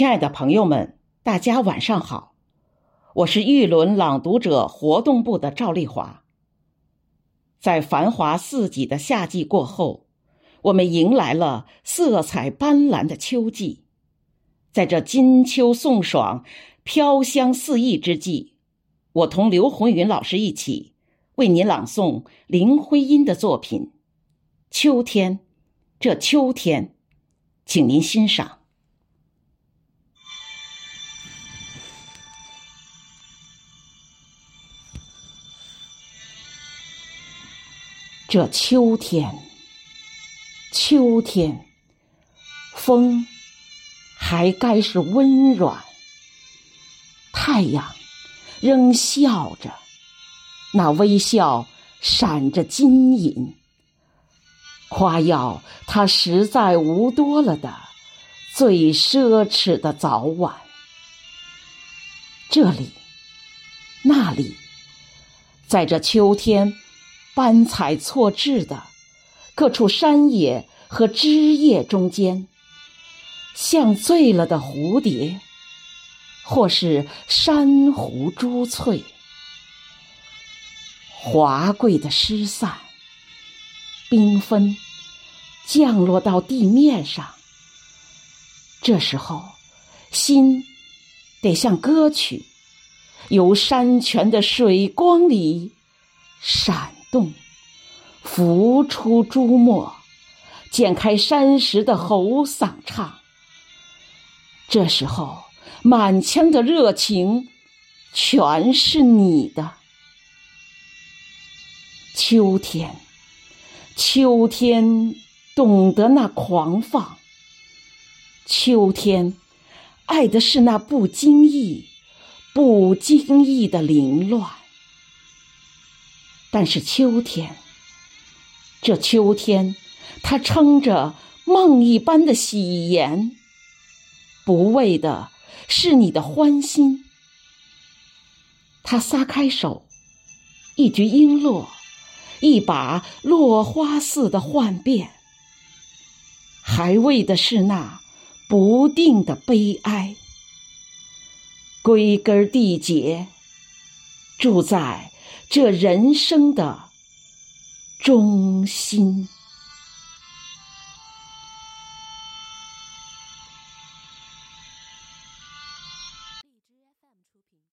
亲爱的朋友们，大家晚上好，我是玉轮朗读者活动部的赵丽华。在繁华似锦的夏季过后，我们迎来了色彩斑斓的秋季。在这金秋送爽、飘香四溢之际，我同刘红云老师一起为您朗诵林徽因的作品《秋天》。这秋天，请您欣赏。这秋天，秋天，风还该是温软，太阳仍笑着，那微笑闪着金银，夸耀他实在无多了的最奢侈的早晚。这里，那里，在这秋天。斑彩错置的各处山野和枝叶中间，像醉了的蝴蝶，或是珊瑚珠翠，华贵的失散，缤纷降落到地面上。这时候，心得像歌曲，由山泉的水光里闪。动，浮出朱墨，剪开山石的喉嗓唱。这时候，满腔的热情，全是你的。秋天，秋天，懂得那狂放。秋天，爱的是那不经意、不经意的凌乱。但是秋天，这秋天，它撑着梦一般的喜颜，不为的是你的欢心。他撒开手，一局璎珞，一把落花似的幻变，还为的是那不定的悲哀。归根缔结，住在。这人生的中心。